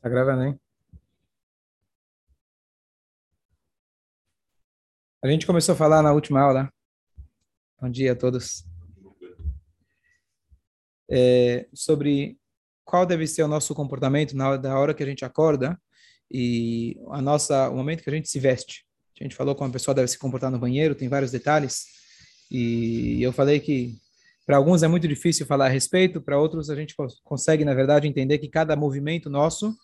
Tá gravando, hein? A gente começou a falar na última aula. Bom dia a todos. É, sobre qual deve ser o nosso comportamento na hora, da hora que a gente acorda e a nossa, o momento que a gente se veste. A gente falou como a pessoa deve se comportar no banheiro, tem vários detalhes. E eu falei que para alguns é muito difícil falar a respeito, para outros a gente consegue, na verdade, entender que cada movimento nosso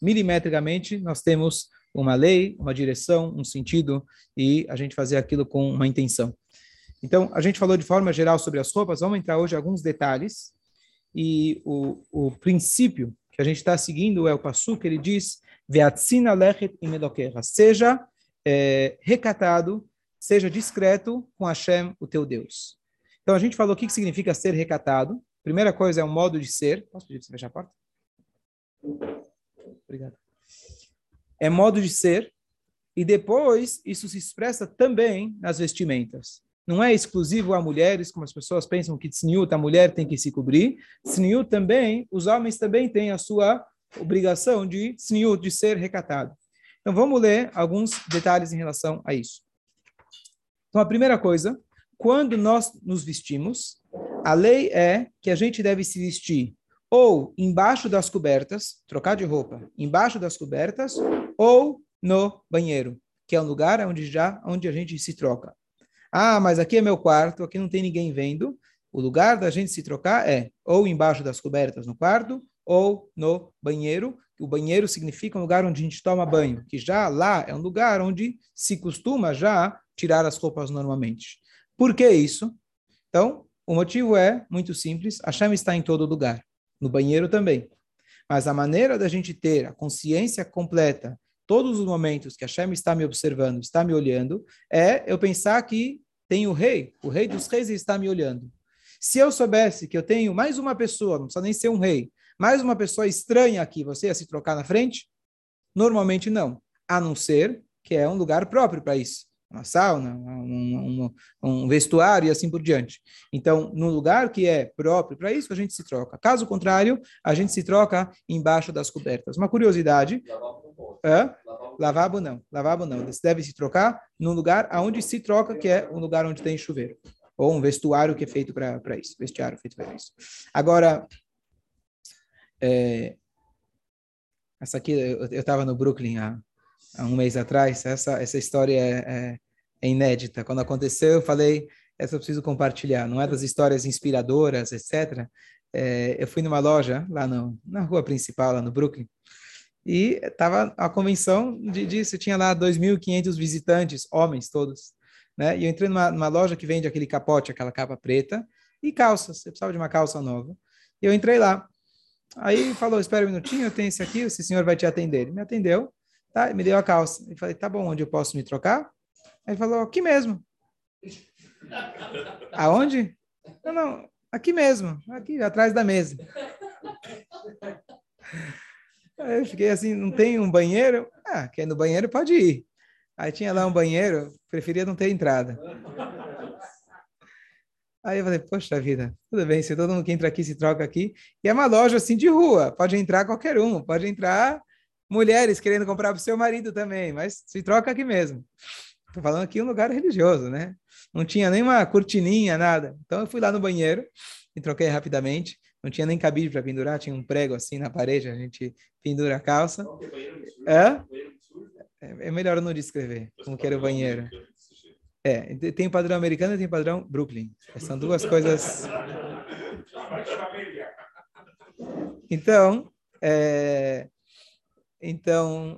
milimetricamente, nós temos uma lei, uma direção, um sentido, e a gente fazer aquilo com uma intenção. Então, a gente falou de forma geral sobre as roupas, vamos entrar hoje em alguns detalhes, e o, o princípio que a gente está seguindo é o passo que ele diz, Veatzina lechet imedokecha, seja é, recatado, seja discreto com Hashem, o teu Deus. Então, a gente falou o que significa ser recatado. Primeira coisa é um modo de ser. Posso pedir para você fechar a porta? Obrigado. É modo de ser, e depois isso se expressa também nas vestimentas. Não é exclusivo a mulheres, como as pessoas pensam que tzniut, a mulher tem que se cobrir. Tzniut também, os homens também têm a sua obrigação de tzniut, de ser recatado. Então vamos ler alguns detalhes em relação a isso. Então a primeira coisa, quando nós nos vestimos, a lei é que a gente deve se vestir ou embaixo das cobertas, trocar de roupa, embaixo das cobertas, ou no banheiro, que é um lugar onde já onde a gente se troca. Ah, mas aqui é meu quarto, aqui não tem ninguém vendo. O lugar da gente se trocar é ou embaixo das cobertas no quarto, ou no banheiro. O banheiro significa um lugar onde a gente toma banho, que já lá é um lugar onde se costuma já tirar as roupas normalmente. Por que isso? Então, o motivo é muito simples, a chama está em todo lugar no banheiro também. Mas a maneira da gente ter a consciência completa, todos os momentos que a Shem está me observando, está me olhando, é eu pensar que tem o rei, o rei dos reis está me olhando. Se eu soubesse que eu tenho mais uma pessoa, não precisa nem ser um rei, mais uma pessoa estranha aqui, você ia se trocar na frente? Normalmente não, a não ser que é um lugar próprio para isso uma sauna, um, um, um, vestuário e assim por diante. Então, no lugar que é próprio para isso, a gente se troca. Caso contrário, a gente se troca embaixo das cobertas. Uma curiosidade. É? Lavabo não. Lavabo não. Você deve se trocar no lugar aonde se troca, que é um lugar onde tem chuveiro. Ou um vestuário que é feito para isso. Vestiário feito para isso. Agora, é, essa aqui, eu estava no Brooklyn há há um mês atrás. Essa, essa história é, é, é, inédita. Quando aconteceu, eu falei, essa eu preciso compartilhar. Não é das histórias inspiradoras, etc. É, eu fui numa loja lá no, na rua principal, lá no Brooklyn, e estava a convenção de, disso. Tinha lá 2.500 visitantes, homens todos. Né? E eu entrei numa, numa loja que vende aquele capote, aquela capa preta, e calças. Você precisava de uma calça nova. E eu entrei lá. Aí falou, espera um minutinho, eu tenho esse aqui, esse senhor vai te atender. Ele me atendeu. Tá? Me deu a calça. E falei, tá bom, onde eu posso me trocar? Ele falou, aqui mesmo. Aonde? Não, não, aqui mesmo, aqui atrás da mesa. Aí eu fiquei assim, não tem um banheiro? Ah, quer ir no banheiro pode ir. Aí tinha lá um banheiro, preferia não ter entrada. Aí eu falei, poxa vida, tudo bem, se todo mundo que entra aqui se troca aqui. E é uma loja assim de rua, pode entrar qualquer um, pode entrar mulheres querendo comprar para o seu marido também, mas se troca aqui mesmo. Estou falando aqui um lugar religioso, né? Não tinha nenhuma cortininha, nada. Então eu fui lá no banheiro e troquei rapidamente. Não tinha nem cabide para pendurar, tinha um prego assim na parede, a gente pendura a calça. É? É melhor eu não descrever como que era o banheiro. É, tem o padrão americano e tem o padrão Brooklyn. São duas coisas. Então, é, então,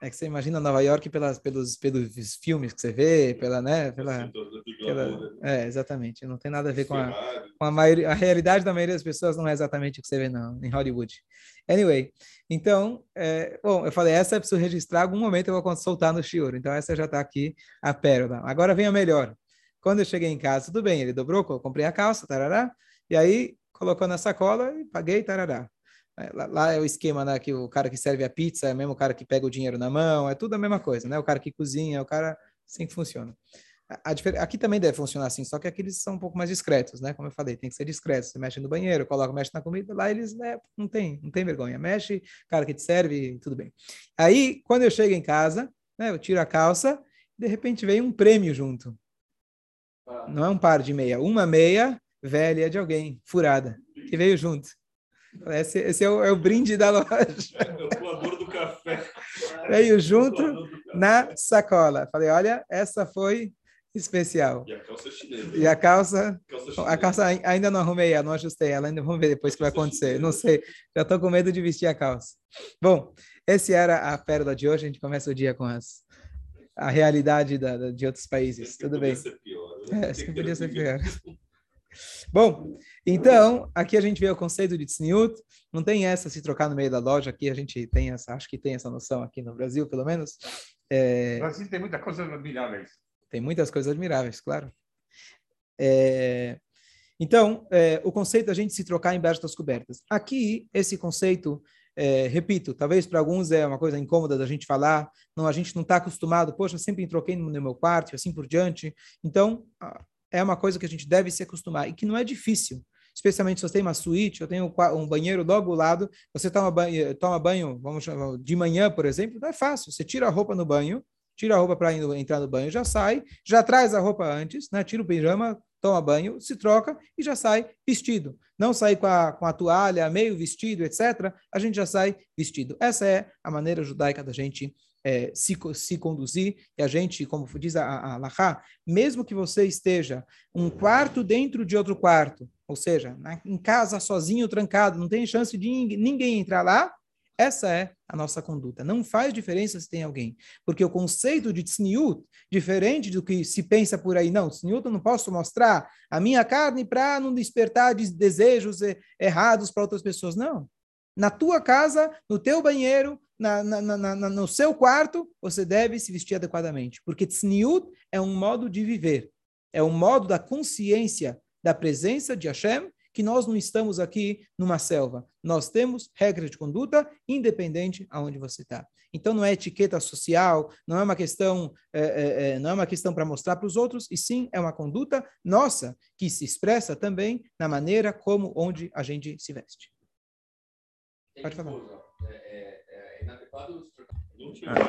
é que você imagina Nova York pelas, pelos, pelos filmes que você vê, pela, né, pela, pela é, exatamente, não tem nada a ver com a, com a maioria, a realidade da maioria das pessoas não é exatamente o que você vê não, em Hollywood. Anyway, então, é, bom, eu falei, essa eu preciso registrar, algum momento eu vou soltar no Shiur, então essa já está aqui, a pérola. Agora vem a melhor. Quando eu cheguei em casa, tudo bem, ele dobrou, eu comprei a calça, tarará, e aí colocou na sacola e paguei, tarará. É, lá, é o esquema, né? Que o cara que serve a pizza é o mesmo cara que pega o dinheiro na mão, é tudo a mesma coisa, né? O cara que cozinha, é o cara assim que funciona. A, a, aqui também deve funcionar assim, só que aqui eles são um pouco mais discretos, né? Como eu falei, tem que ser discreto. Você mexe no banheiro, coloca, mexe na comida, lá eles né, não tem, não tem vergonha. Mexe, cara que te serve, tudo bem. Aí, quando eu chego em casa, né, eu tiro a calça, de repente vem um prêmio junto. Não é um par de meia, uma meia velha de alguém, furada, que veio junto. Esse, esse é, o, é, o, brinde da loja. É o voador do café. Veio junto na sacola. Falei, olha, essa foi especial. E a calça chinesa. E a calça, calça a calça ainda não arrumei, não ajustei ela, ainda vamos ver depois o que vai acontecer. Chinesa. Não sei, já estou com medo de vestir a calça. Bom, esse era a pérola de hoje. A gente começa o dia com as, a realidade da, da de outros países. Tudo bem. Ser pior, né? É, podia ser pior. Bom, então, aqui a gente vê o conceito de tzniut, não tem essa se trocar no meio da loja, aqui a gente tem essa, acho que tem essa noção aqui no Brasil, pelo menos. É... No Brasil tem muitas coisas admiráveis. Tem muitas coisas admiráveis, claro. É... Então, é, o conceito da gente se trocar embaixo das cobertas. Aqui, esse conceito, é, repito, talvez para alguns é uma coisa incômoda da gente falar, não, a gente não está acostumado, poxa, sempre troquei no meu quarto e assim por diante. Então, é uma coisa que a gente deve se acostumar e que não é difícil. Especialmente se você tem uma suíte, eu tenho um banheiro logo ao lado, você toma banho, toma banho vamos chamar, de manhã, por exemplo, não é fácil. Você tira a roupa no banho, tira a roupa para entrar no banho, já sai, já traz a roupa antes, né? tira o pijama, toma banho, se troca e já sai vestido. Não sai com a, com a toalha, meio vestido, etc. A gente já sai vestido. Essa é a maneira judaica da gente é, se, se conduzir, e a gente, como diz a, a Lahá, mesmo que você esteja um quarto dentro de outro quarto, ou seja, na, em casa sozinho, trancado, não tem chance de ninguém entrar lá, essa é a nossa conduta. Não faz diferença se tem alguém. Porque o conceito de tzniut, diferente do que se pensa por aí, não, tzniut eu não posso mostrar a minha carne para não despertar desejos errados para outras pessoas. Não. Na tua casa, no teu banheiro, na, na, na, no seu quarto, você deve se vestir adequadamente. Porque tzniut é um modo de viver. É um modo da consciência da presença de Hashem, que nós não estamos aqui numa selva. Nós temos regras de conduta independente aonde você está. Então não é etiqueta social, não é uma questão, é, é, é não é uma questão para mostrar para os outros, e sim é uma conduta nossa que se expressa também na maneira como onde a gente se veste. Pode falar.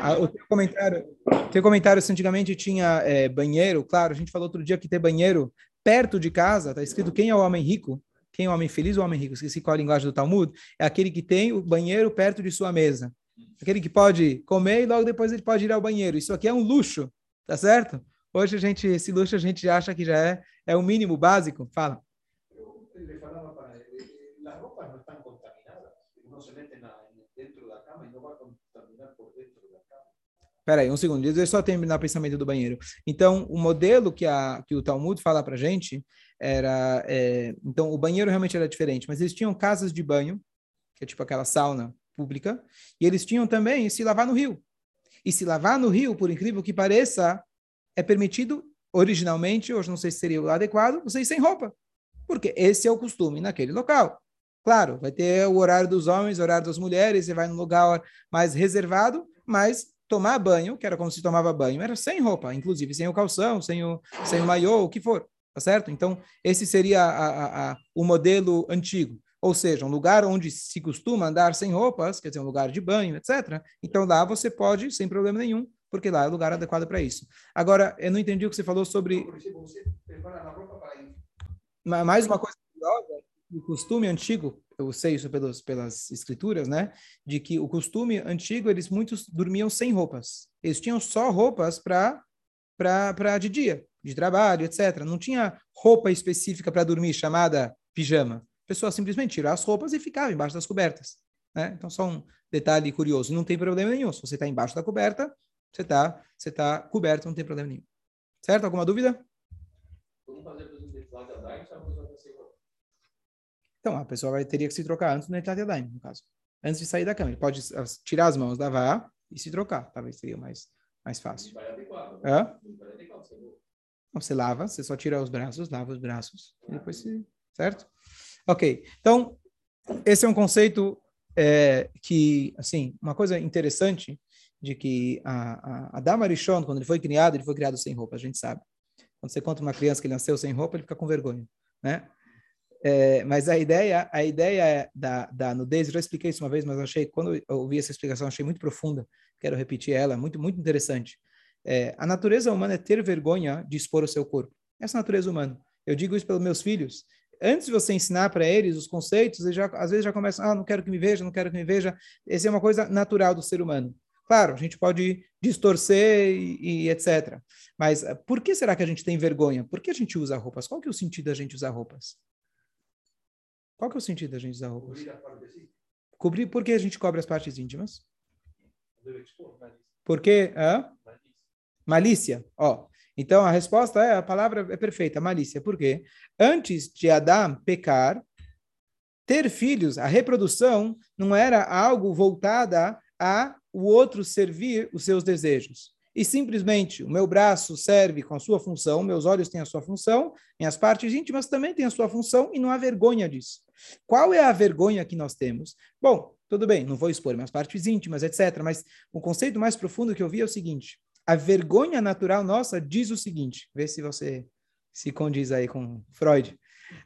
Ah, o teu comentário, teu comentário se antigamente tinha é, banheiro, claro, a gente falou outro dia que ter banheiro perto de casa, está escrito quem é o homem rico, quem é o homem feliz o homem rico, esqueci qual a linguagem do Talmud, é aquele que tem o banheiro perto de sua mesa. Aquele que pode comer e logo depois ele pode ir ao banheiro. Isso aqui é um luxo, tá certo? Hoje a gente, esse luxo a gente acha que já é, é o mínimo básico. Fala. Ele falava para ele, as roupas não estão contaminadas. Uno se mete dentro da cama e não vai contaminar por dentro da cama. Peraí, um segundo, deixa eu só terminar o pensamento do banheiro. Então, o modelo que, a, que o Talmud fala para gente era... É, então, o banheiro realmente era diferente, mas eles tinham casas de banho, que é tipo aquela sauna pública, e eles tinham também se lavar no rio. E se lavar no rio, por incrível que pareça, é permitido originalmente, hoje não sei se seria o adequado, vocês sem roupa. Porque esse é o costume naquele local. Claro, vai ter o horário dos homens, o horário das mulheres, você vai num lugar mais reservado, mas tomar banho, que era como se tomava banho, era sem roupa, inclusive sem o calção, sem o, sem o maiô, o que for, tá certo? Então, esse seria a, a, a, o modelo antigo. Ou seja, um lugar onde se costuma andar sem roupas, quer dizer, um lugar de banho, etc. Então, lá você pode, sem problema nenhum, porque lá é o lugar adequado para isso. Agora, eu não entendi o que você falou sobre. Mais uma coisa curiosa o costume antigo, eu sei isso pelas escrituras, né? De que o costume antigo, eles muitos dormiam sem roupas. Eles tinham só roupas para de dia, de trabalho, etc. Não tinha roupa específica para dormir, chamada pijama. A pessoa simplesmente tirava as roupas e ficava embaixo das cobertas. Né? Então, só um detalhe curioso. Não tem problema nenhum. Se você está embaixo da coberta, você está você tá coberto, não tem problema nenhum. Certo? Alguma dúvida? Vamos fazer, por exemplo, então, a pessoa vai, teria que se trocar antes do Netilat Yadayim, no caso. Antes de sair da cama. Ele pode tirar as mãos da vá e se trocar. Talvez seria mais, mais fácil. Hã? Não, você lava, você só tira os braços, lava os braços, e depois se... Certo? Ok. Então, esse é um conceito é, que, assim, uma coisa interessante de que a, a Adam Arishon, quando ele foi criado, ele foi criado sem roupa, a gente sabe. Quando você conta uma criança que nasceu sem roupa, ele fica com vergonha, né? É, mas a ideia, a ideia da, da nudez, eu já expliquei isso uma vez, mas achei, quando eu ouvi essa explicação, achei muito profunda, quero repetir ela, muito, muito interessante. É, a natureza humana é ter vergonha de expor o seu corpo. Essa é natureza humana. Eu digo isso pelos meus filhos. Antes de você ensinar para eles os conceitos, eles já, às vezes já começam, ah, não quero que me veja, não quero que me veja. Essa é uma coisa natural do ser humano. Claro, a gente pode distorcer e, e, etc. Mas eh, por que será que a gente tem vergonha? Por que a gente usa roupas? Qual que é o sentido da gente usar roupas? Qual que é o sentido da gente usar roupas? Cobrir, por que a gente cobre as partes íntimas? Porque, hã? Malícia. Ó, então a resposta é, a palavra é perfeita, malícia. Por quê? Antes de Adão pecar, ter filhos, a reprodução não era algo voltada a o outro servir os seus desejos. E simplesmente o meu braço serve com a sua função, meus olhos têm a sua função, minhas partes íntimas também têm a sua função e não há vergonha disso. Qual é a vergonha que nós temos? Bom, tudo bem, não vou expor minhas partes íntimas, etc. Mas o conceito mais profundo que eu vi é o seguinte: a vergonha natural nossa diz o seguinte, vê se você se condiz aí com Freud.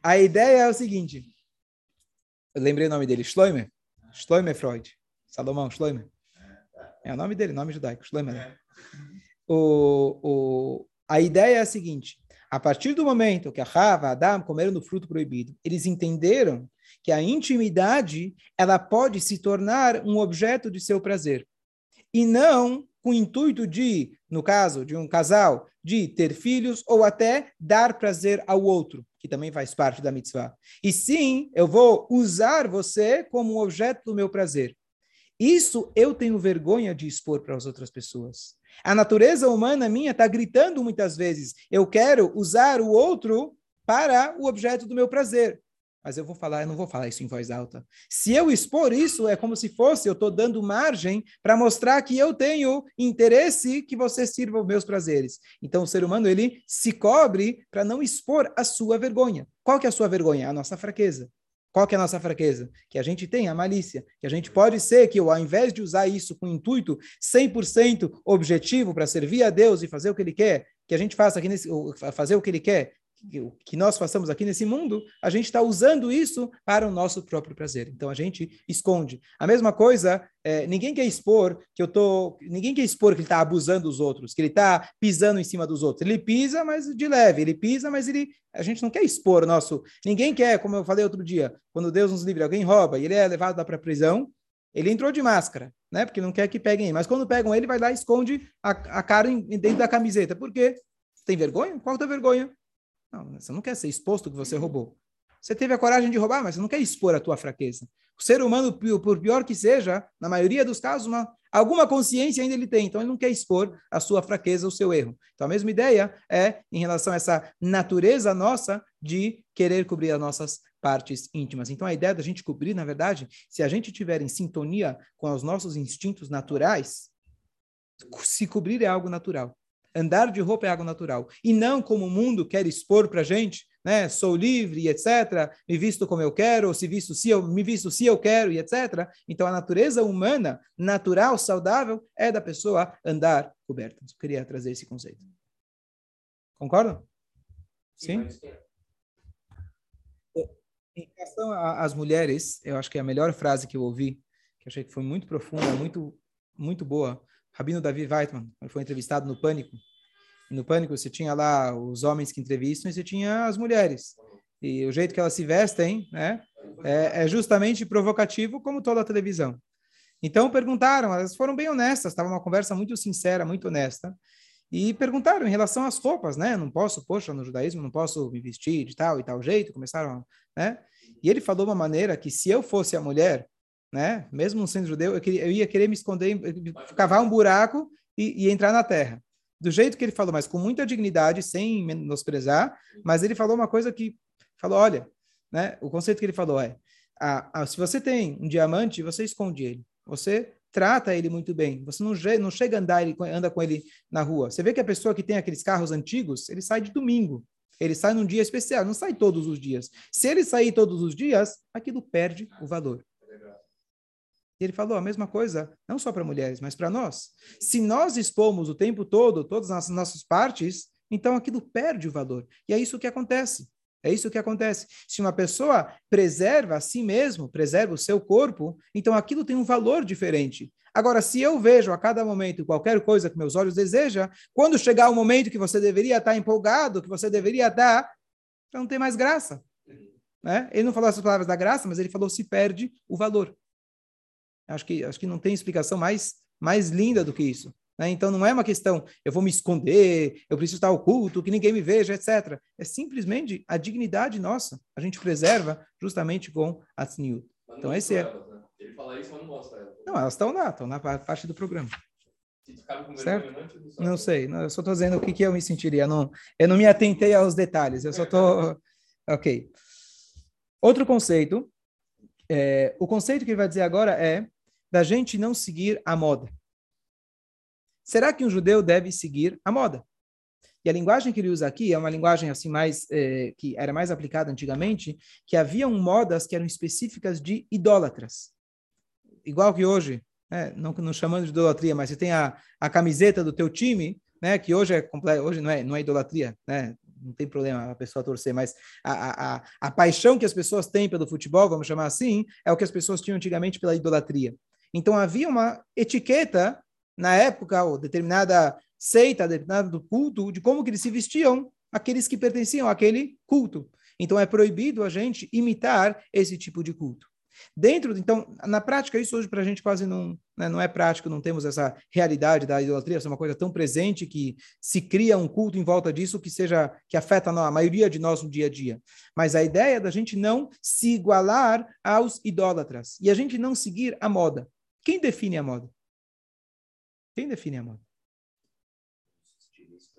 A ideia é o seguinte, eu lembrei o nome dele, Schleimer, Schleimer Freud, Salomão Schleimer. É o nome dele, nome judaico, Shlomo. O, o, a ideia é a seguinte: a partir do momento que a Rava, Adam comeram do fruto proibido, eles entenderam que a intimidade ela pode se tornar um objeto de seu prazer e não com o intuito de, no caso de um casal, de ter filhos ou até dar prazer ao outro, que também faz parte da mitzvah. E sim, eu vou usar você como um objeto do meu prazer. Isso eu tenho vergonha de expor para as outras pessoas. A natureza humana minha está gritando muitas vezes: eu quero usar o outro para o objeto do meu prazer. Mas eu vou falar, eu não vou falar isso em voz alta. Se eu expor isso, é como se fosse eu estou dando margem para mostrar que eu tenho interesse que você sirva os meus prazeres. Então o ser humano ele se cobre para não expor a sua vergonha. Qual que é a sua vergonha? A nossa fraqueza. Qual que é a nossa fraqueza? Que a gente tem a malícia, que a gente pode ser que ao invés de usar isso com intuito 100% objetivo para servir a Deus e fazer o que ele quer, que a gente faça aqui nesse, fazer o que ele quer, que nós façamos aqui nesse mundo, a gente está usando isso para o nosso próprio prazer. Então a gente esconde. A mesma coisa, é, ninguém quer expor que eu tô, ninguém quer expor que ele está abusando dos outros, que ele está pisando em cima dos outros. Ele pisa, mas de leve. Ele pisa, mas ele, a gente não quer expor o nosso. Ninguém quer, como eu falei outro dia, quando Deus nos livre, alguém rouba e ele é levado para a prisão. Ele entrou de máscara, né? Porque não quer que peguem. Mas quando pegam ele, vai lá e esconde a, a cara dentro da camiseta. Por quê? Tem vergonha? Qual é a vergonha? Não, você não quer ser exposto que você roubou. Você teve a coragem de roubar, mas você não quer expor a tua fraqueza. O ser humano, por pior que seja, na maioria dos casos, uma, alguma consciência ainda ele tem. Então, ele não quer expor a sua fraqueza, o seu erro. Então, a mesma ideia é em relação a essa natureza nossa de querer cobrir as nossas partes íntimas. Então, a ideia da gente cobrir, na verdade, se a gente tiver em sintonia com os nossos instintos naturais, se cobrir é algo natural. Andar de roupa é algo natural. E não como o mundo quer expor para a gente, né? Sou livre, etc. Me visto como eu quero, ou se visto se eu me visto se eu quero, e etc. Então a natureza humana, natural, saudável, é da pessoa andar coberta. Eu queria trazer esse conceito. Concordam? Sim? Em relação às mulheres, eu acho que é a melhor frase que eu ouvi, que eu achei que foi muito profunda, muito, muito boa, Rabino Davi Weitman, ele foi entrevistado no Pânico. E no Pânico você tinha lá os homens que entrevistam e você tinha as mulheres. E o jeito que elas se vestem né, é, é justamente provocativo, como toda a televisão. Então perguntaram, elas foram bem honestas, estava uma conversa muito sincera, muito honesta. E perguntaram em relação às roupas, né? Não posso, poxa, no judaísmo não posso me vestir de tal e tal jeito. Começaram, né? E ele falou uma maneira que se eu fosse a mulher, né? Mesmo sendo judeu, eu, queria, eu ia querer me esconder, cavar um buraco e, e, entrar na terra. Do jeito que ele falou, mas com muita dignidade, sem menosprezar, mas ele falou uma coisa que falou, olha, né? O conceito que ele falou é, a, a, se você tem um diamante, você esconde ele. Você trata ele muito bem. Você não, não chega a andar, ele anda com ele na rua. Você vê que a pessoa que tem aqueles carros antigos, ele sai de domingo. Ele sai num dia especial, não sai todos os dias. Se ele sair todos os dias, aquilo perde o valor. Ele falou a mesma coisa, não só para mulheres, mas para nós. Se nós expomos o tempo todo todas as nossas partes, então aquilo perde o valor. E é isso que acontece. É isso que acontece. Se uma pessoa preserva a si mesmo, preserva o seu corpo, então aquilo tem um valor diferente. Agora, se eu vejo a cada momento qualquer coisa que meus olhos desejam, quando chegar o momento que você deveria estar empolgado, que você deveria estar, então não tem mais graça. Né? Ele não falou essas palavras da graça, mas ele falou se perde o valor. Acho que, acho que não tem explicação mais, mais linda do que isso. Né? Então não é uma questão, eu vou me esconder, eu preciso estar oculto, que ninguém me veja, etc. É simplesmente a dignidade nossa. A gente preserva justamente com a tzniut. Então esse é... Elas, né? Ele fala isso, mas não mostra elas. Não, elas estão lá, estão na parte do programa. Certo? não, sei, não, eu só estou dizendo o que, que eu me sentiria. Não, eu não me atentei aos detalhes, eu só estou... Ok. Outro conceito, é, o conceito que ele vai dizer agora é da gente não seguir a moda. Será que um judeu deve seguir a moda? E a linguagem que ele usa aqui é uma linguagem assim mais eh, que era mais aplicada antigamente, que haviam modas que eram específicas de idólatras. Igual que hoje, né, não, não chamando de idolatria, mas você tem a, a camiseta do teu time, né, que hoje é comple- hoje não é não é idolatria, né? Não tem problema a pessoa torcer, mas a, a, a paixão que as pessoas têm pelo futebol, vamos chamar assim, é o que as pessoas tinham antigamente pela idolatria. Então havia uma etiqueta na época, ou determinada seita, determinado culto, de como que eles se vestiam, aqueles que pertenciam àquele culto. Então é proibido a gente imitar esse tipo de culto. Dentro, então, na prática, isso hoje para a gente quase não, né, não é prático, não temos essa realidade da idolatria, essa é uma coisa tão presente que se cria um culto em volta disso que seja que afeta a maioria de nós no dia a dia. Mas a ideia é da gente não se igualar aos idólatras e a gente não seguir a moda. Quem define a moda? Quem define a moda?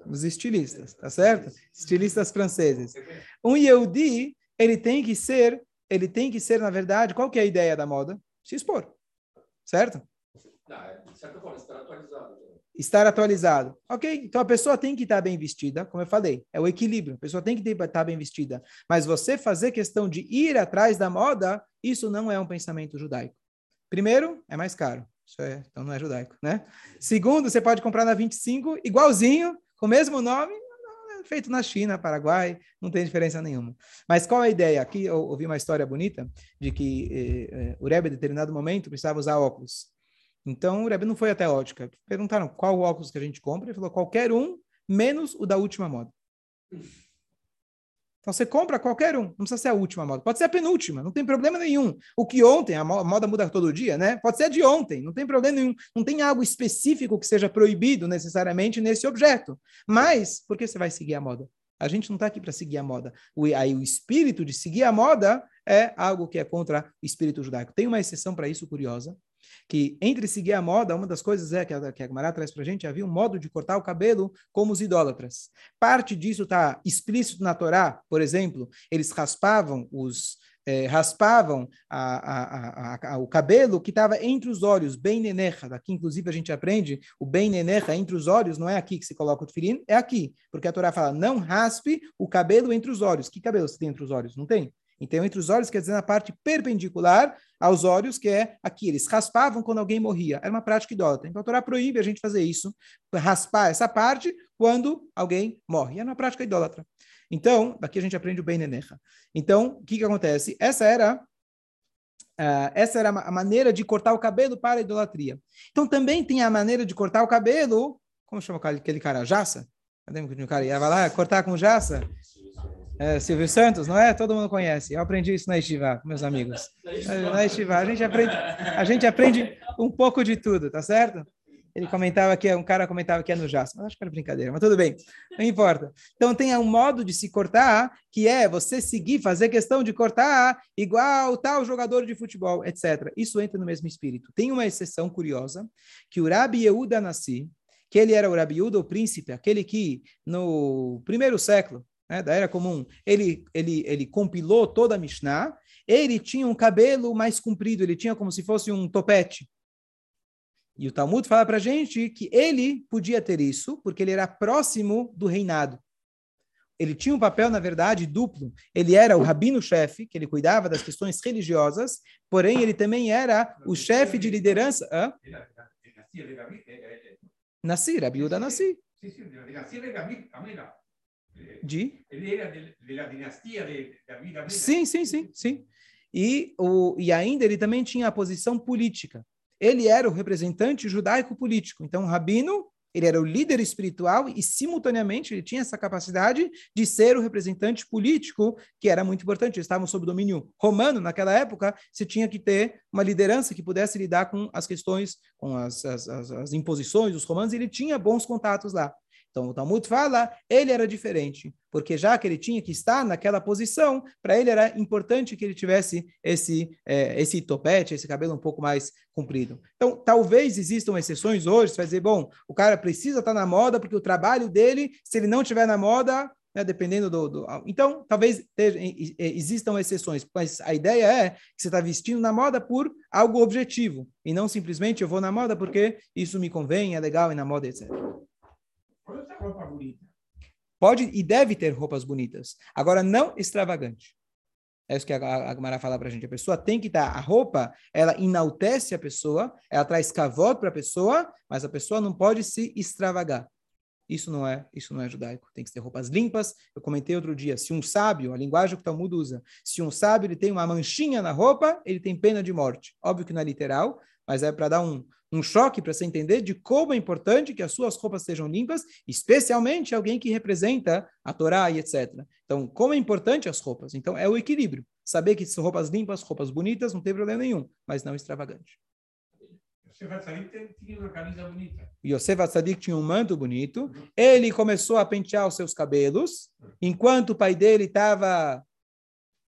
Os estilistas, tá certo? Estilistas franceses. Um Yehudi, ele tem que ser, ele tem que ser, na verdade, qual que é a ideia da moda? Se expor, certo? Não, é, de certa forma, está atualizado. né? Estar atualizado. Ok, então a pessoa tem que estar bem vestida, como eu falei, é o equilíbrio. A pessoa tem que estar bem vestida. Mas você fazer questão de ir atrás da moda, isso não é um pensamento judaico. Primeiro, é mais caro. Isso é, então não é judaico, né? Segundo, você pode comprar na 25, igualzinho, com o mesmo nome, feito na China, Paraguai, não tem diferença nenhuma. Mas qual é a ideia? Aqui eu ouvi uma história bonita de que eh, eh, o Rebbe, em determinado momento, precisava usar óculos. Então, o Rebbe não foi até a ótica. Perguntaram qual óculos que a gente compra. Ele falou, qualquer um, menos o da última moda. Então, você compra qualquer um. Não precisa ser a última moda. Pode ser a penúltima. Não tem problema nenhum. O que ontem, a mo- a moda muda todo dia, né? Pode ser a de ontem. Não tem problema nenhum. Não tem algo específico que seja proibido necessariamente nesse objeto. Mas, por que você vai seguir a moda? A gente não está aqui para seguir a moda. O, aí, o espírito de seguir a moda é algo que é contra o espírito judaico. Tem uma exceção para isso curiosa, que entre seguir a moda, uma das coisas é que a, que a Gemara traz para a gente, havia um modo de cortar o cabelo como os idólatras. Parte disso está explícito na Torá, por exemplo, eles raspavam os eh, raspavam a- a- a- o cabelo que estava entre os olhos, bem nenecha. Daqui, inclusive, a gente aprende o bem nenecha entre os olhos, não é aqui que se coloca o tefilim, é aqui. Porque a Torá fala, não raspe o cabelo entre os olhos. Que cabelo você tem entre os olhos? Não tem. Então, entre os olhos quer dizer na parte perpendicular aos olhos, que é aqui. Eles raspavam quando alguém morria. Era uma prática idólatra. Então, a Torá proíbe a gente fazer isso, raspar essa parte quando alguém morre. Era uma prática idólatra. Então, daqui a gente aprende o bem. Então, o que, que acontece? Essa era ah, essa era a ma- a maneira de cortar o cabelo para a idolatria. Então, também tem a maneira de cortar o cabelo, como chama aquele- cara? Jaça? Que o cara ia lá cortar com jaça? É, Silvio Santos, não é? Todo mundo conhece. Eu aprendi isso na Estivá, meus amigos. É, Na Estivá, a gente aprende, a gente aprende um pouco de tudo, tá certo? Ele comentava que um cara comentava que é no jaça, mas acho que era brincadeira, mas tudo bem, não importa. Então tem um modo de se cortar que é você seguir, fazer questão de cortar igual tal jogador de futebol, etc. Isso entra no mesmo espírito. Tem uma exceção curiosa que o Rabi Yehuda Nassi, que ele era o Rabi Yehuda, o príncipe, aquele que no primeiro século né, da Era Comum, ele, ele, ele compilou toda a Mishnah, ele tinha um cabelo mais comprido, ele tinha como se fosse um topete. E o Talmud fala para a gente que ele podia ter isso, porque ele era próximo do reinado. Ele tinha um papel, na verdade, duplo. Ele era o rabino-chefe, que ele cuidava das questões religiosas, porém ele também era o chefe de liderança. Hã? El Gabi, eh, eh, eh, Nassi, Rabi de Ele era de, la dinastia de Amelech. Sim, sim, sim, sim. E, o, e ainda ele também tinha a posição política. Ele era o representante judaico político. Então, o rabino, ele era o líder espiritual e, simultaneamente, ele tinha essa capacidade de ser o representante político, que era muito importante. Eles estavam sob domínio romano naquela época, você tinha que ter uma liderança que pudesse lidar com as questões, com as, as, as, as imposições dos romanos, e ele tinha bons contatos lá. Então, o Talmud fala, ele era diferente, porque já que ele tinha que estar naquela posição, para ele era importante que ele tivesse esse, é, esse topete, esse cabelo um pouco mais comprido. Então, talvez existam exceções hoje, você vai dizer, bom, o cara precisa estar na moda, porque o trabalho dele, se ele não estiver na moda, né, dependendo do, do, Então, talvez existam exceções, mas a ideia é que você está vestindo na moda por algo objetivo, e não simplesmente eu vou na moda porque isso me convém, é legal e na moda, etc. Roupa bonita. Pode e deve ter roupas bonitas. Agora, não extravagante. É isso que a Agmará fala para a gente. A pessoa tem que estar. A roupa, ela enaltece a pessoa, ela traz cavoto para a pessoa, mas a pessoa não pode se extravagar. Isso não é, isso não é judaico. Tem que ter roupas limpas. Eu comentei outro dia, se um sábio, a linguagem que o Talmud usa, se um sábio ele tem uma manchinha na roupa, ele tem pena de morte. Óbvio que não é literal, mas é para dar um, um choque para você entender de como é importante que as suas roupas sejam limpas, especialmente alguém que representa a Torá e etc. Então, como é importante as roupas? Então, é o equilíbrio. Saber que são roupas limpas, roupas bonitas, não tem problema nenhum, mas não extravagante. Yosef Hatzadik tinha uma camisa bonita. Yosef Atzadik tinha um manto bonito. Ele começou a pentear os seus cabelos, enquanto o pai dele estava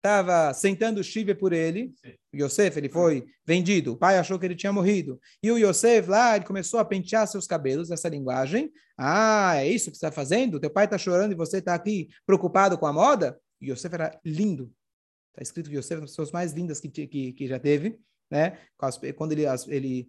estava sentando chive por ele. O Yosef, ele foi vendido. O pai achou que ele tinha morrido. E o Yosef lá, ele começou a pentear seus cabelos, essa linguagem. Ah, é isso que você está fazendo? Teu pai está chorando e você está aqui preocupado com a moda? O Yosef era lindo. Está escrito que Yosef é uma das pessoas mais lindas que, que, que já teve. Né? Quando ele, ele,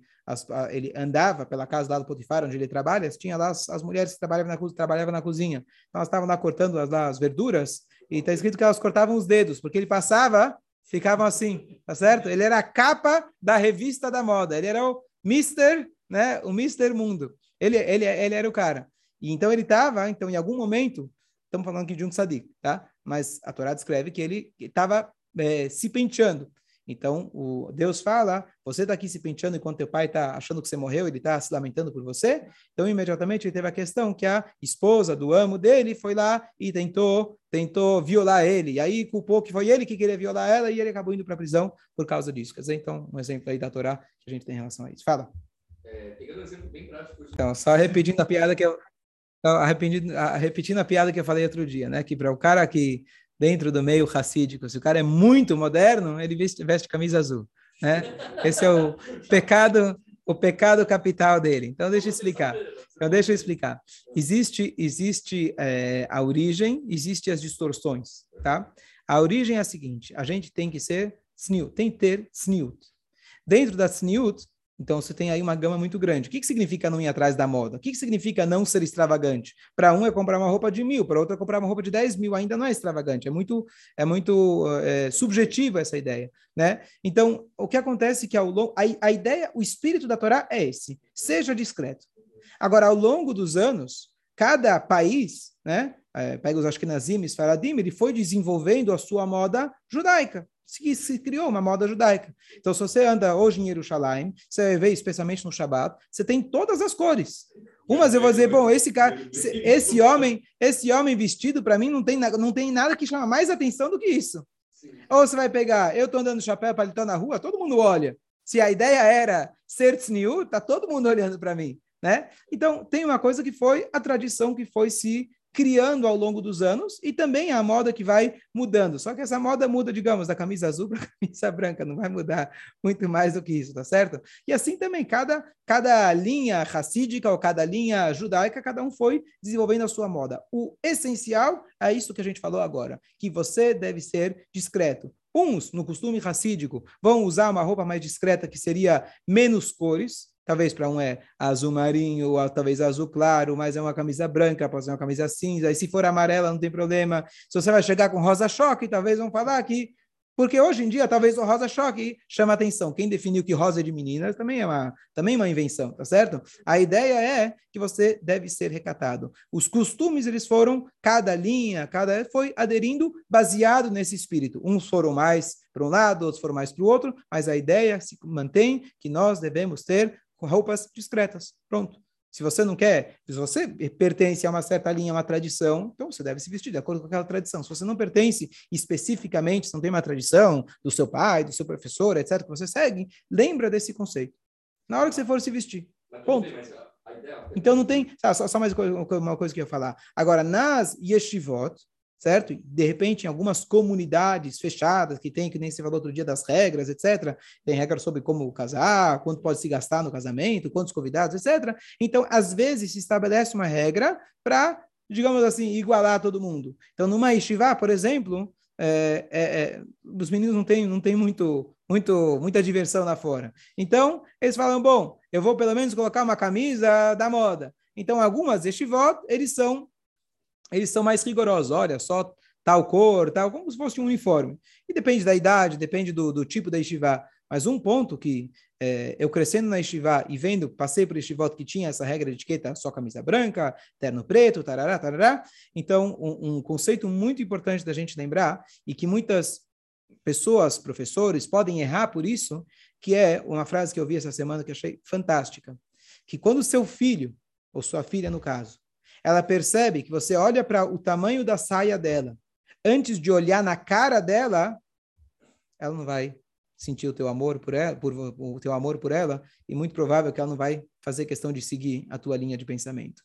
ele andava pela casa lá do Potifar, onde ele trabalha, tinha lá as, as mulheres que trabalhavam na, trabalhavam na cozinha. Então, elas estavam lá cortando as, as verduras e está escrito que elas cortavam os dedos, porque ele passava, ficavam assim, tá certo? Ele era a capa da revista da moda. Ele era o Mister, né? O Mister Mundo. Ele, ele, ele era o cara. E então ele estava, então em algum momento, estamos falando aqui de um sadiq, tá? Mas a Torá descreve que ele estava é, se penteando. Então, o Deus fala, você está aqui se penteando enquanto teu pai está achando que você morreu, ele está se lamentando por você. Então, imediatamente, ele teve a questão que a esposa do amo dele foi lá e tentou tentou violar ele. E aí culpou que foi ele que queria violar ela e ele acabou indo para a prisão por causa disso. Quer dizer, então, um exemplo aí da Torá que a gente tem em relação a isso. Fala. É, pegando um exemplo bem prático. Então, só repetindo a piada que eu... Repetindo, repetindo a piada que eu falei outro dia, né? Que para o cara que dentro do meio racídico. Se o cara é muito moderno, ele veste, veste camisa azul, né? Esse é o pecado, o pecado capital dele. Então deixa eu explicar. Então deixa eu explicar. Existe, existe é, a origem, existe as distorções, tá? A origem é a seguinte: a gente tem que ser sniut, tem que ter sniut. Dentro da sniut, então, você tem aí uma gama muito grande. O que, que significa não ir atrás da moda? O que, que significa não ser extravagante? Para um é comprar uma roupa de mil, para outro é comprar uma roupa de 10 mil. Ainda não é extravagante. É muito, é muito é, subjetiva essa ideia. Né? Então, o que acontece é que ao longo, a, a ideia, o espírito da Torá é esse: seja discreto. Agora, ao longo dos anos, cada país, né, é, pega os Ashkenazim e Faradim, ele foi desenvolvendo a sua moda judaica se, se criou uma moda judaica. Então, se você anda hoje em Jerusalém, você ver, especialmente no Shabat, você tem todas as cores. Umas eu vou dizer, bom, esse cara, esse homem, esse homem vestido, para mim, não tem, não tem nada que chama mais atenção do que isso. Ou você vai pegar, eu estou andando chapéu paletó na rua, todo mundo olha. Se a ideia era ser tzniu, tá todo mundo olhando para mim, né? Então, tem uma coisa que foi a tradição que foi se criando ao longo dos anos e também a moda que vai mudando. Só que essa moda muda, digamos, da camisa azul para a camisa branca, não vai mudar muito mais do que isso, tá certo? E assim também, cada, cada linha racídica ou cada linha judaica, cada um foi desenvolvendo a sua moda. O essencial é isso que a gente falou agora, que você deve ser discreto. Uns, no costume racídico, vão usar uma roupa mais discreta que seria menos cores, Talvez para um é azul marinho, ou talvez azul claro, mas é uma camisa branca, pode ser uma camisa cinza. E se for amarela, não tem problema. Se você vai chegar com rosa choque, talvez vão falar que Porque hoje em dia, talvez o rosa choque chama atenção. Quem definiu que rosa é de meninas também é uma, também é uma invenção, tá certo? A ideia é que você deve ser recatado. Os costumes, eles foram, cada linha, cada foi aderindo baseado nesse espírito. Uns foram mais para um lado, outros foram mais para o outro, mas a ideia se mantém que nós devemos ter roupas discretas. Pronto. Se você não quer, se você pertence a uma certa linha, uma tradição, então você deve se vestir de acordo com aquela tradição. Se você não pertence especificamente, se não tem uma tradição do seu pai, do seu professor, etc., que você segue, lembra desse conceito. Na hora que você for se vestir. Ponto. Então não tem. Só, só mais uma coisa que eu ia falar. Agora, nas yeshivot, certo? De repente, em algumas comunidades fechadas, que tem, que nem se falou outro dia das regras, etc., tem regras sobre como casar, quanto pode se gastar no casamento, quantos convidados, etc. Então, às vezes, se estabelece uma regra para, digamos assim, igualar todo mundo. Então, numa yeshiva, por exemplo, é, é, é, os meninos não têm, não têm muito, muito, muita diversão lá fora. Então, eles falam, bom, eu vou pelo menos colocar uma camisa da moda. Então, algumas yeshivot, eles são eles são mais rigorosos. Olha, só tal cor, tal, como se fosse um uniforme. E depende da idade, depende do, do tipo da estivá. Mas um ponto que é, eu crescendo na estivá e vendo, passei por estivot que tinha essa regra de etiqueta, só camisa branca, terno preto, tarará, tarará. Então, um, um conceito muito importante da gente lembrar e que muitas pessoas, professores, podem errar por isso, que é uma frase que eu vi essa semana que achei fantástica, que quando seu filho, ou sua filha no caso, ela percebe que você olha para o tamanho da saia dela, antes de olhar na cara dela, ela não vai sentir o teu amor por ela, por, o teu amor por ela, e muito provável que ela não vai fazer questão de seguir a tua linha de pensamento.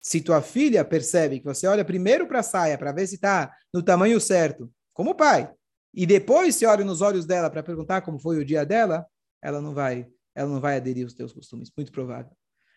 Se tua filha percebe que você olha primeiro para a saia para ver se está no tamanho certo, como pai, e depois se olha nos olhos dela para perguntar como foi o dia dela, ela não vai, ela não vai aderir aos teus costumes, muito provável.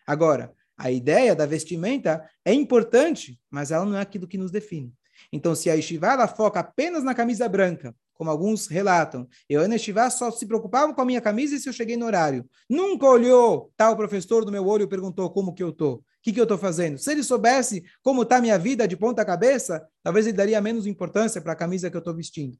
Agora, a ideia da vestimenta é importante, mas ela não é aquilo que nos define. Então, se a Yeshiva ela foca apenas na camisa branca, como alguns relatam, eu na Yeshiva só se preocupava com a minha camisa e se eu cheguei no horário. Nunca olhou tal professor no meu olho e perguntou como que eu estou. O que, que eu estou fazendo? Se ele soubesse como a minha vida de ponta cabeça, talvez ele daria menos importância para a camisa que eu estou vestindo.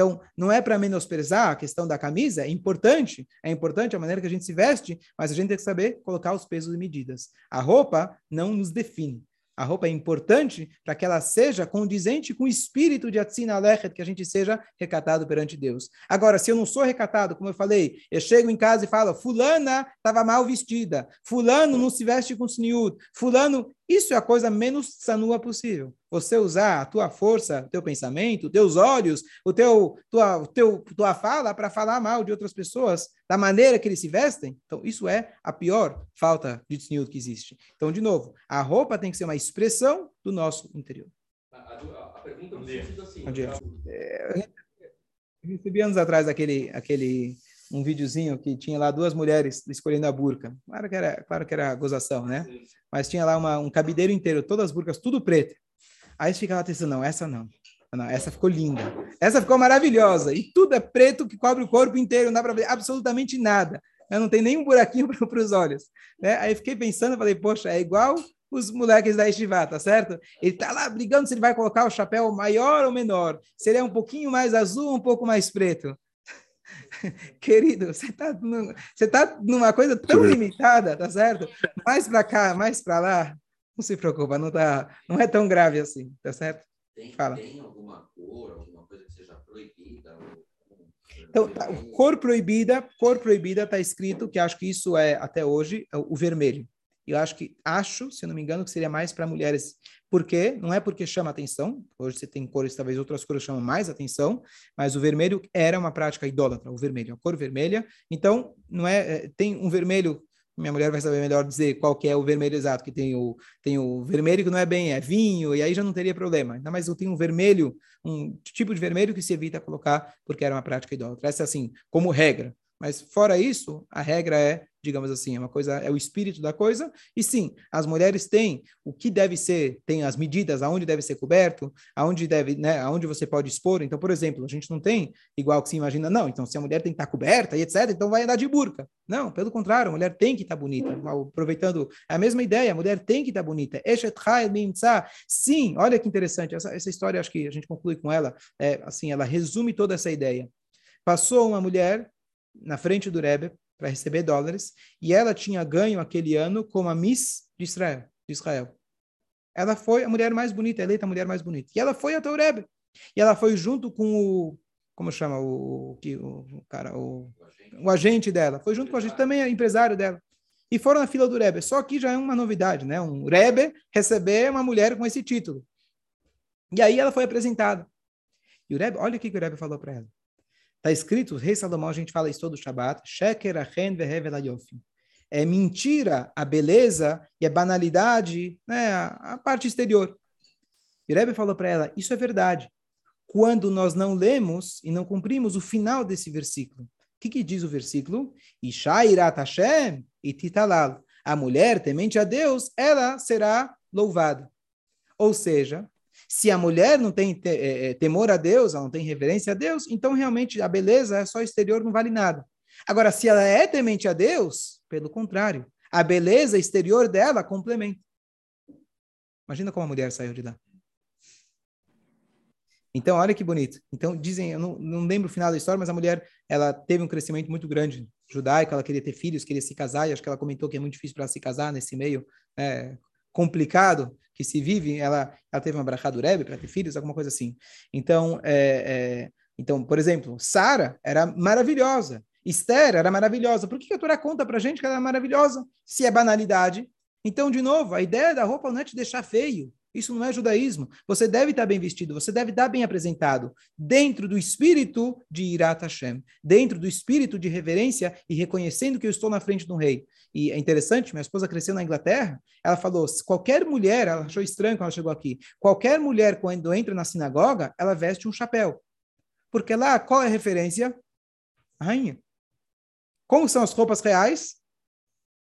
Então, não é para menosprezar a questão da camisa, é importante, é importante a maneira que a gente se veste, mas a gente tem que saber colocar os pesos e medidas. A roupa não nos define. A roupa é importante para que ela seja condizente com o espírito de Atzina Alechet, que a gente seja recatado perante Deus. Agora, se eu não sou recatado, como eu falei, eu chego em casa e falo, fulana estava mal vestida, fulano não se veste com sniut, fulano... Isso é a coisa menos sanua possível. Você usar a tua força, teu pensamento, teus olhos, o teu, tua, o teu, tua fala para falar mal de outras pessoas, da maneira que eles se vestem. Então, isso é a pior falta de sniut que existe. Então, de novo, a roupa tem que ser uma expressão do nosso interior. A, a, a pergunta no sentido assim... É, eu recebi anos atrás aquele, aquele um videozinho que tinha lá duas mulheres escolhendo a burca. Claro que era, claro que era gozação, né? Mas tinha lá uma, um cabideiro inteiro, todas as burcas, tudo preto. Aí você ficava pensando, não, essa não. Não, essa ficou linda. Essa ficou maravilhosa. E tudo é preto que cobre o corpo inteiro, não dá para ver absolutamente nada. Né? Não tem nem um buraquinho para os olhos. Né? Aí fiquei pensando, falei, poxa, é igual os moleques da Estivá, tá certo? Ele tá lá brigando se ele vai colocar o chapéu maior ou menor, se ele é um pouquinho mais azul ou um pouco mais preto. Querido, você está você tá numa coisa tão limitada, tá certo? Mais para cá, mais para lá, não se preocupa, não, tá, não é tão grave assim, tá certo? Tem, Fala. tem alguma cor, alguma coisa que seja proibida? Então, tá, cor proibida, cor proibida está escrito, que acho que isso é até hoje, é o vermelho. Eu acho que, acho, se não me engano, que seria mais para mulheres. Por quê? Não é porque chama atenção. Hoje você tem cores, talvez outras cores chamam mais atenção, mas o vermelho era uma prática idólatra, o vermelho, a cor vermelha. Então, não é, é tem um vermelho minha mulher vai saber melhor dizer qual que é o vermelho exato, que tem o, tem o vermelho que não é bem, é vinho, e aí já não teria problema. Ainda mais eu tenho um vermelho, um tipo de vermelho que se evita colocar porque era uma prática idólatra. Essa é assim, como regra. Mas fora isso, a regra é digamos assim, é uma coisa, é o espírito da coisa. E sim, as mulheres têm o que deve ser, tem as medidas, aonde deve ser coberto, aonde deve, né, aonde você pode expor. Então, por exemplo, a gente não tem igual que se imagina, não, então se a mulher tem que estar coberta e etc, então vai andar de burca. Não, pelo contrário, a mulher tem que estar bonita. Aproveitando a mesma ideia, a mulher tem que estar bonita. Sim, olha que interessante, essa, essa história acho que a gente conclui com ela, é, assim, ela resume toda essa ideia. Passou uma mulher na frente do Rebbe para receber dólares, e ela tinha ganho aquele ano como a Miss de Israel. De Israel. Ela foi a mulher mais bonita, eleita a mulher mais bonita. E ela foi até o Rebbe. E ela foi junto com o como chama o, o, o cara, o, o agente dela. Foi junto com a gente também é empresário dela. E foram na fila do Rebbe. Só que já é uma novidade, né? Um Rebbe receber uma mulher com esse título. E aí ela foi apresentada. E o Rebbe, olha o que, que o Rebbe falou para ela. Está escrito, o rei Salomão, a gente fala isso todo Shabbat, Sheker achen yofim. É mentira a beleza e a banalidade, né, a, a parte exterior. E Rebbe falou para ela, isso é verdade. Quando nós não lemos e não cumprimos o final desse versículo. O que, que diz o versículo? E. A mulher temente a Deus, ela será louvada. Ou seja, se a mulher não tem te, é, é, temor a Deus, ela não tem reverência a Deus, então realmente a beleza é só exterior, não vale nada. Agora, se ela é temente a Deus, pelo contrário, a beleza exterior dela complementa. Imagina como a mulher saiu de lá. Então, olha que bonito. Então, dizem, eu não, não, lembro o final da história, mas a mulher, ela teve um crescimento muito grande judaico, ela queria ter filhos, queria se casar, e acho que ela comentou que é muito difícil para se casar nesse meio é, complicado que se vive, ela, ela teve uma brachá do Rebbe para ter filhos, alguma coisa assim. Então, é, é, então por exemplo, Sara era maravilhosa, Esther era maravilhosa. Por que, a Torá conta para gente que ela é maravilhosa? Se é banalidade. Então, de novo, a ideia da roupa não é te deixar feio. Isso não é judaísmo. Você deve estar bem vestido, você deve estar bem apresentado, dentro do espírito de Irat Hashem, dentro do espírito de reverência e reconhecendo que eu estou na frente de um rei. E é interessante, minha esposa cresceu na Inglaterra, ela falou, qualquer mulher, ela achou estranho quando ela chegou aqui, qualquer mulher quando entra na sinagoga, ela veste um chapéu. Porque lá, qual é a referência? A rainha. Como são as roupas reais?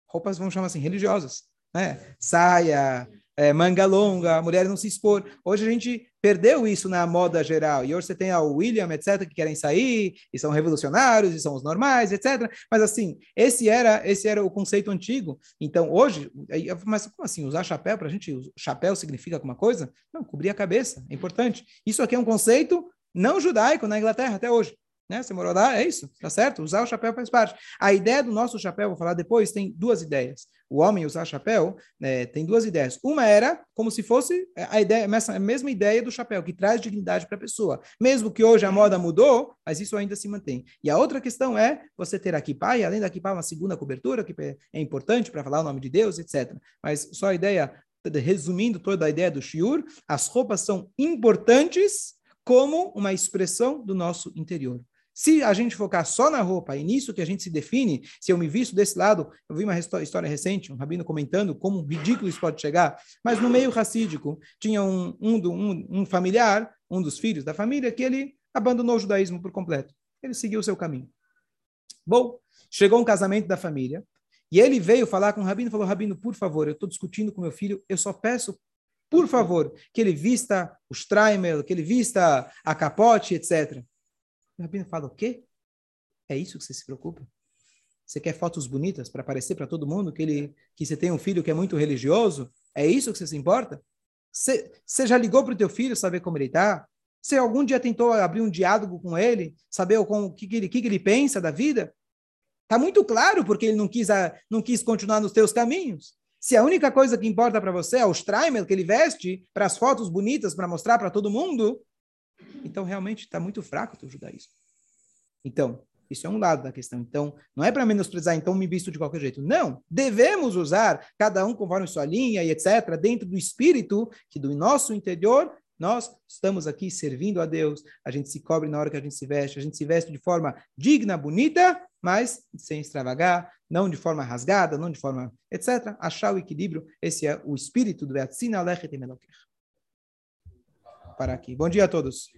Roupas, vamos chamar assim, religiosas. Né? Saia, é, manga longa, a mulher não se expor. Hoje a gente perdeu isso na moda geral. E hoje você tem o William, etc., que querem sair, e são revolucionários, e são os normais, etc. Mas assim, esse era esse era o conceito antigo. Então, hoje, mas como assim? Usar chapéu para a gente? Chapéu significa alguma coisa? Não, cobrir a cabeça, é importante. Isso aqui é um conceito não judaico na Inglaterra até hoje. Né? Você morou lá, é isso, tá certo? Usar o chapéu faz parte. A ideia do nosso chapéu, vou falar depois, tem duas ideias. O homem usar chapéu né, tem duas ideias. Uma era como se fosse a ideia, a mesma ideia do chapéu, que traz dignidade para a pessoa. Mesmo que hoje a moda mudou, mas isso ainda se mantém. E a outra questão é você ter aqui pai, além da kippah, uma segunda cobertura, que é importante para falar o nome de Deus, etc. Mas só a ideia, resumindo toda a ideia do shiur, as roupas são importantes como uma expressão do nosso interior. Se a gente focar só na roupa e nisso que a gente se define, se eu me visto desse lado, eu vi uma história recente, um rabino comentando como ridículo isso pode chegar, mas no meio racídico tinha um, um, um, um familiar, um dos filhos da família, que ele abandonou o judaísmo por completo. Ele seguiu o seu caminho. Bom, chegou um casamento da família, e ele veio falar com o rabino e falou: Rabino, por favor, eu estou discutindo com meu filho, eu só peço, por favor, que ele vista o Streimer, que ele vista a capote, etc. O rabino fala: o quê? É isso que você se preocupa? Você quer fotos bonitas para aparecer para todo mundo que, ele, que você tem um filho que é muito religioso? É isso que você se importa? Você, você já ligou para o teu filho saber como ele está? Você algum dia tentou abrir um diálogo com ele, saber o que, que, ele, que, que ele pensa da vida? Está muito claro porque ele não quis, não quis continuar nos teus caminhos. Se a única coisa que importa para você é o Streimer que ele veste para as fotos bonitas para mostrar para todo mundo, então realmente está muito fraco o teu judaísmo. Então, isso é um lado da questão. Então, não é para menosprezar, então me visto de qualquer jeito. Não, devemos usar, cada um conforme sua linha e etc., dentro do espírito que do nosso interior nós estamos aqui servindo a Deus, a gente se cobre na hora que a gente se veste, a gente se veste de forma digna, bonita, mas sem extravagar, não de forma rasgada, não de forma etc. Achar o equilíbrio, esse é o espírito do Beatzina Alechet Melokech. Para aqui. Bom dia a todos.